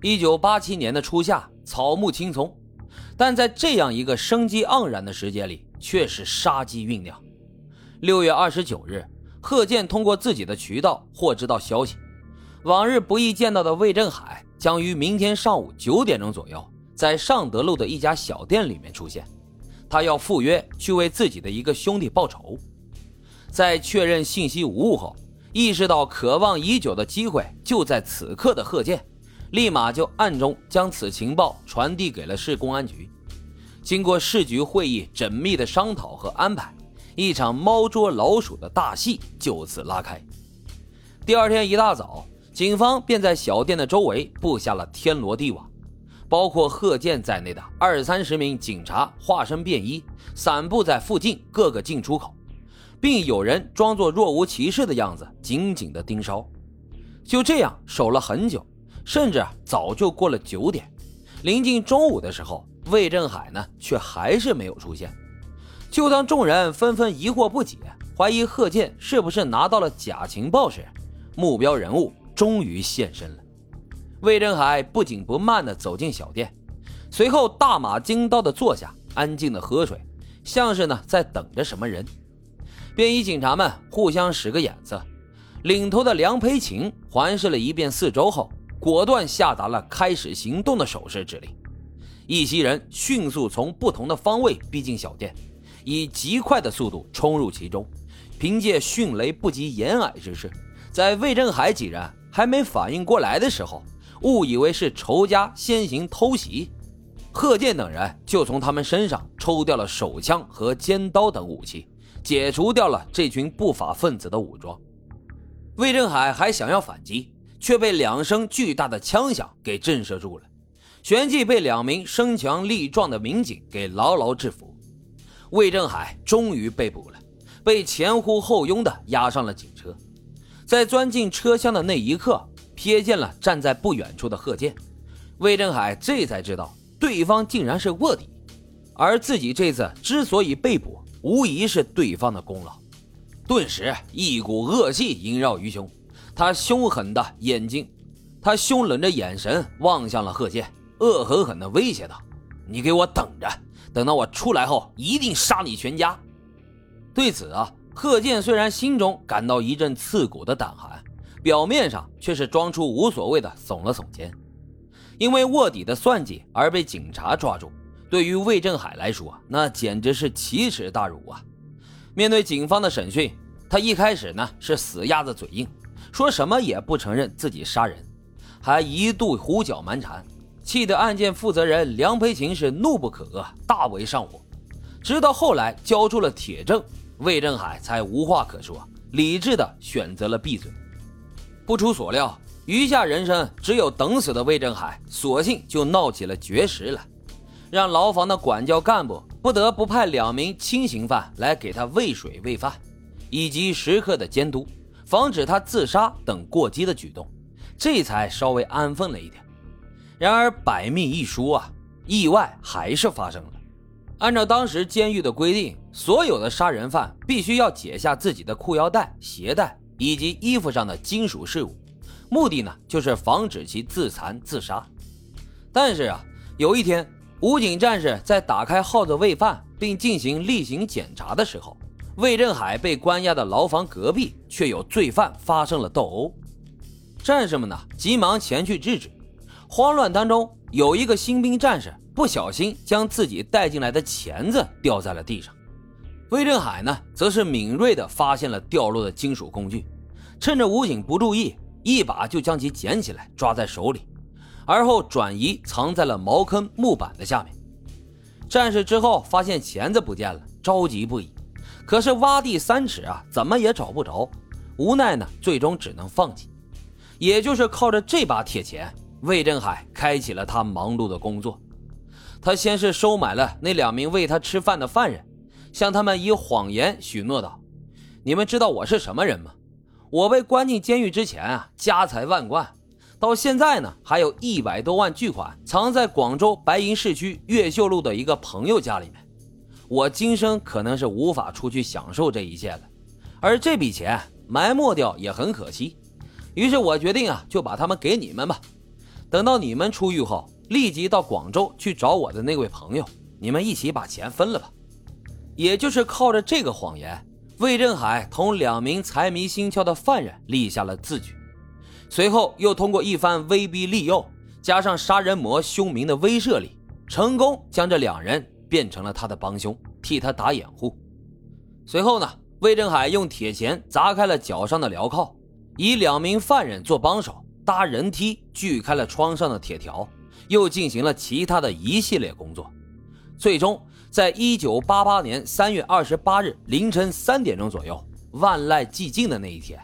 一九八七年的初夏，草木青葱，但在这样一个生机盎然的时节里，却是杀机酝酿。六月二十九日，贺建通过自己的渠道获知到消息，往日不易见到的魏振海将于明天上午九点钟左右，在尚德路的一家小店里面出现。他要赴约去为自己的一个兄弟报仇。在确认信息无误后，意识到渴望已久的机会就在此刻的贺建，立马就暗中将此情报传递给了市公安局。经过市局会议缜密的商讨和安排，一场猫捉老鼠的大戏就此拉开。第二天一大早，警方便在小店的周围布下了天罗地网。包括贺建在内的二三十名警察化身便衣，散布在附近各个进出口，并有人装作若无其事的样子，紧紧的盯梢。就这样守了很久，甚至早就过了九点。临近中午的时候，魏振海呢却还是没有出现。就当众人纷纷疑惑不解，怀疑贺建是不是拿到了假情报时，目标人物终于现身了。魏振海不紧不慢地走进小店，随后大马金刀地坐下，安静地喝水，像是呢在等着什么人。便衣警察们互相使个眼色，领头的梁培琴环视了一遍四周后，果断下达了开始行动的手势指令。一行人迅速从不同的方位逼近小店，以极快的速度冲入其中，凭借迅雷不及掩耳之势，在魏振海几人还没反应过来的时候。误以为是仇家先行偷袭，贺建等人就从他们身上抽掉了手枪和尖刀等武器，解除掉了这群不法分子的武装。魏振海还想要反击，却被两声巨大的枪响给震慑住了，旋即被两名身强力壮的民警给牢牢制服。魏振海终于被捕了，被前呼后拥的押上了警车，在钻进车厢的那一刻。瞥见了站在不远处的贺建，魏振海这才知道对方竟然是卧底，而自己这次之所以被捕，无疑是对方的功劳。顿时，一股恶气萦绕于胸，他凶狠的眼睛，他凶冷的眼神望向了贺建，恶狠狠地威胁道：“你给我等着，等到我出来后，一定杀你全家。”对此啊，贺建虽然心中感到一阵刺骨的胆寒。表面上却是装出无所谓的耸了耸肩，因为卧底的算计而被警察抓住，对于魏振海来说，那简直是奇耻大辱啊！面对警方的审讯，他一开始呢是死鸭子嘴硬，说什么也不承认自己杀人，还一度胡搅蛮缠，气得案件负责人梁培琴是怒不可遏，大为上火。直到后来交出了铁证，魏振海才无话可说，理智的选择了闭嘴。不出所料，余下人生只有等死的魏振海，索性就闹起了绝食来，让牢房的管教干部不得不派两名轻刑犯来给他喂水喂饭，以及时刻的监督，防止他自杀等过激的举动，这才稍微安分了一点。然而百密一疏啊，意外还是发生了。按照当时监狱的规定，所有的杀人犯必须要解下自己的裤腰带、鞋带。以及衣服上的金属饰物，目的呢就是防止其自残自杀。但是啊，有一天，武警战士在打开号子喂饭并进行例行检查的时候，魏振海被关押的牢房隔壁却有罪犯发生了斗殴。战士们呢急忙前去制止，慌乱当中有一个新兵战士不小心将自己带进来的钳子掉在了地上。魏振海呢，则是敏锐地发现了掉落的金属工具，趁着武警不注意，一把就将其捡起来抓在手里，而后转移藏在了茅坑木板的下面。战士之后发现钳子不见了，着急不已，可是挖地三尺啊，怎么也找不着，无奈呢，最终只能放弃。也就是靠着这把铁钳，魏振海开启了他忙碌的工作。他先是收买了那两名喂他吃饭的犯人。向他们以谎言许诺道：“你们知道我是什么人吗？我被关进监狱之前啊，家财万贯，到现在呢，还有一百多万巨款藏在广州白银市区越秀路的一个朋友家里面。我今生可能是无法出去享受这一切了，而这笔钱埋没掉也很可惜。于是我决定啊，就把他们给你们吧。等到你们出狱后，立即到广州去找我的那位朋友，你们一起把钱分了吧。也就是靠着这个谎言，魏振海同两名财迷心窍的犯人立下了字据。随后又通过一番威逼利诱，加上杀人魔凶名的威慑力，成功将这两人变成了他的帮凶，替他打掩护。随后呢，魏振海用铁钳砸开了脚上的镣铐，以两名犯人做帮手，搭人梯锯开了窗上的铁条，又进行了其他的一系列工作。最终，在一九八八年三月二十八日凌晨三点钟左右，万籁寂静的那一天。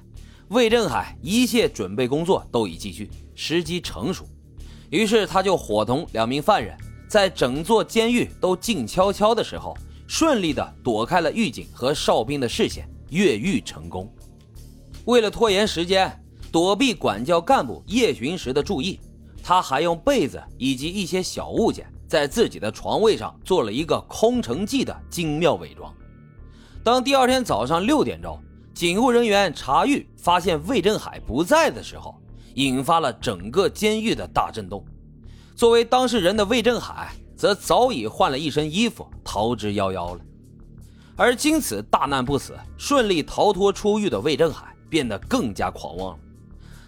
魏振海一切准备工作都已继续，时机成熟，于是他就伙同两名犯人，在整座监狱都静悄悄的时候，顺利的躲开了狱警和哨兵的视线，越狱成功。为了拖延时间，躲避管教干部夜巡时的注意，他还用被子以及一些小物件，在自己的床位上做了一个空城计的精妙伪装。当第二天早上六点钟。警务人员查狱，发现魏振海不在的时候，引发了整个监狱的大震动。作为当事人的魏振海，则早已换了一身衣服，逃之夭夭了。而经此大难不死，顺利逃脱出狱的魏振海，变得更加狂妄了。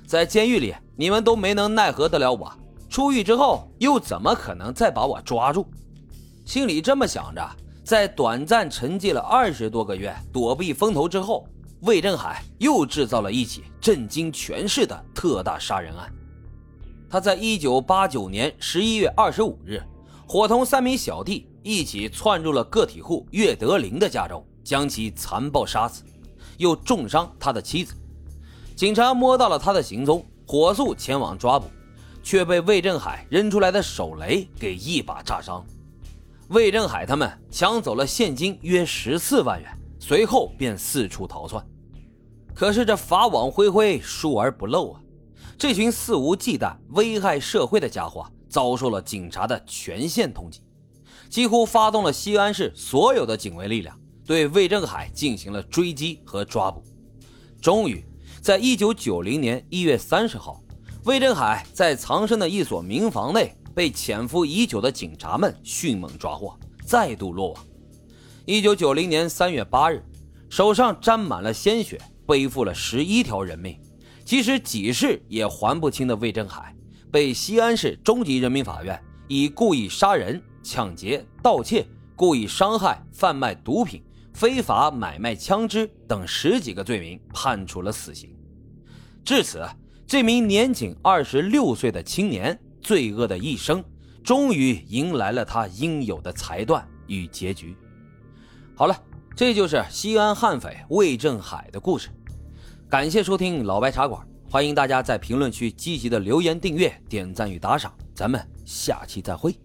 在监狱里，你们都没能奈何得了我，出狱之后，又怎么可能再把我抓住？心里这么想着，在短暂沉寂了二十多个月，躲避风头之后。魏振海又制造了一起震惊全市的特大杀人案。他在一九八九年十一月二十五日，伙同三名小弟一起窜入了个体户岳德林的家中，将其残暴杀死，又重伤他的妻子。警察摸到了他的行踪，火速前往抓捕，却被魏振海扔出来的手雷给一把炸伤。魏振海他们抢走了现金约十四万元。随后便四处逃窜，可是这法网恢恢，疏而不漏啊！这群肆无忌惮、危害社会的家伙遭受了警察的全线通缉，几乎发动了西安市所有的警卫力量，对魏振海进行了追击和抓捕。终于，在一九九零年一月三十号，魏振海在藏身的一所民房内被潜伏已久的警察们迅猛抓获，再度落网。一九九零年三月八日，手上沾满了鲜血，背负了十一条人命，即使几世也还不清的魏振海，被西安市中级人民法院以故意杀人、抢劫、盗窃、故意伤害、贩卖毒品、非法买卖枪支等十几个罪名判处了死刑。至此，这名年仅二十六岁的青年，罪恶的一生，终于迎来了他应有的裁断与结局。好了，这就是西安悍匪魏振海的故事。感谢收听老白茶馆，欢迎大家在评论区积极的留言、订阅、点赞与打赏。咱们下期再会。